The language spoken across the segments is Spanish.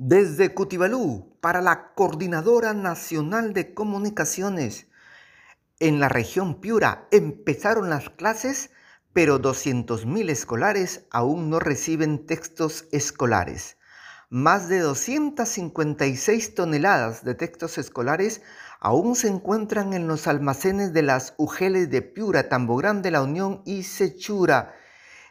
Desde Cutibalú, para la Coordinadora Nacional de Comunicaciones. En la región Piura empezaron las clases, pero 200.000 escolares aún no reciben textos escolares. Más de 256 toneladas de textos escolares aún se encuentran en los almacenes de las UGELES de Piura, Tambo Grande, La Unión y Sechura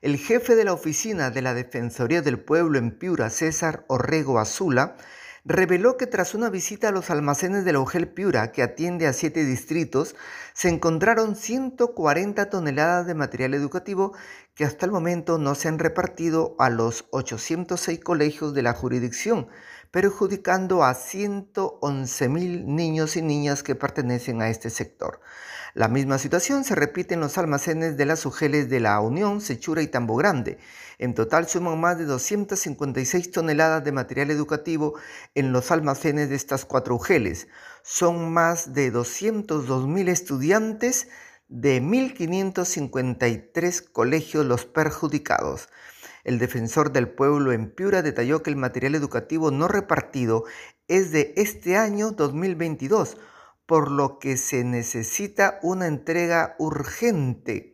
el jefe de la oficina de la Defensoría del Pueblo en Piura, César Orrego Azula, reveló que tras una visita a los almacenes de la UGEL Piura, que atiende a siete distritos, se encontraron 140 toneladas de material educativo que hasta el momento no se han repartido a los 806 colegios de la jurisdicción, perjudicando a 111 mil niños y niñas que pertenecen a este sector. La misma situación se repite en los almacenes de las UGELES de la Unión, Sechura y Tambo Grande. En total suman más de 256 toneladas de material educativo en los almacenes de estas cuatro UGELES. Son más de 202 mil estudiantes de 1.553 colegios los perjudicados. El defensor del pueblo en Piura detalló que el material educativo no repartido es de este año 2022, por lo que se necesita una entrega urgente.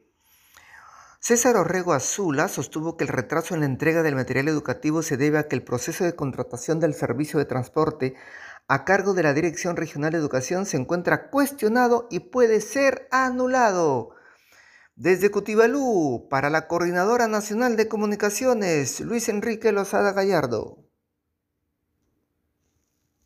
César Orrego Azula sostuvo que el retraso en la entrega del material educativo se debe a que el proceso de contratación del servicio de transporte a cargo de la Dirección Regional de Educación se encuentra cuestionado y puede ser anulado. Desde Cutibalú, para la Coordinadora Nacional de Comunicaciones, Luis Enrique Lozada Gallardo.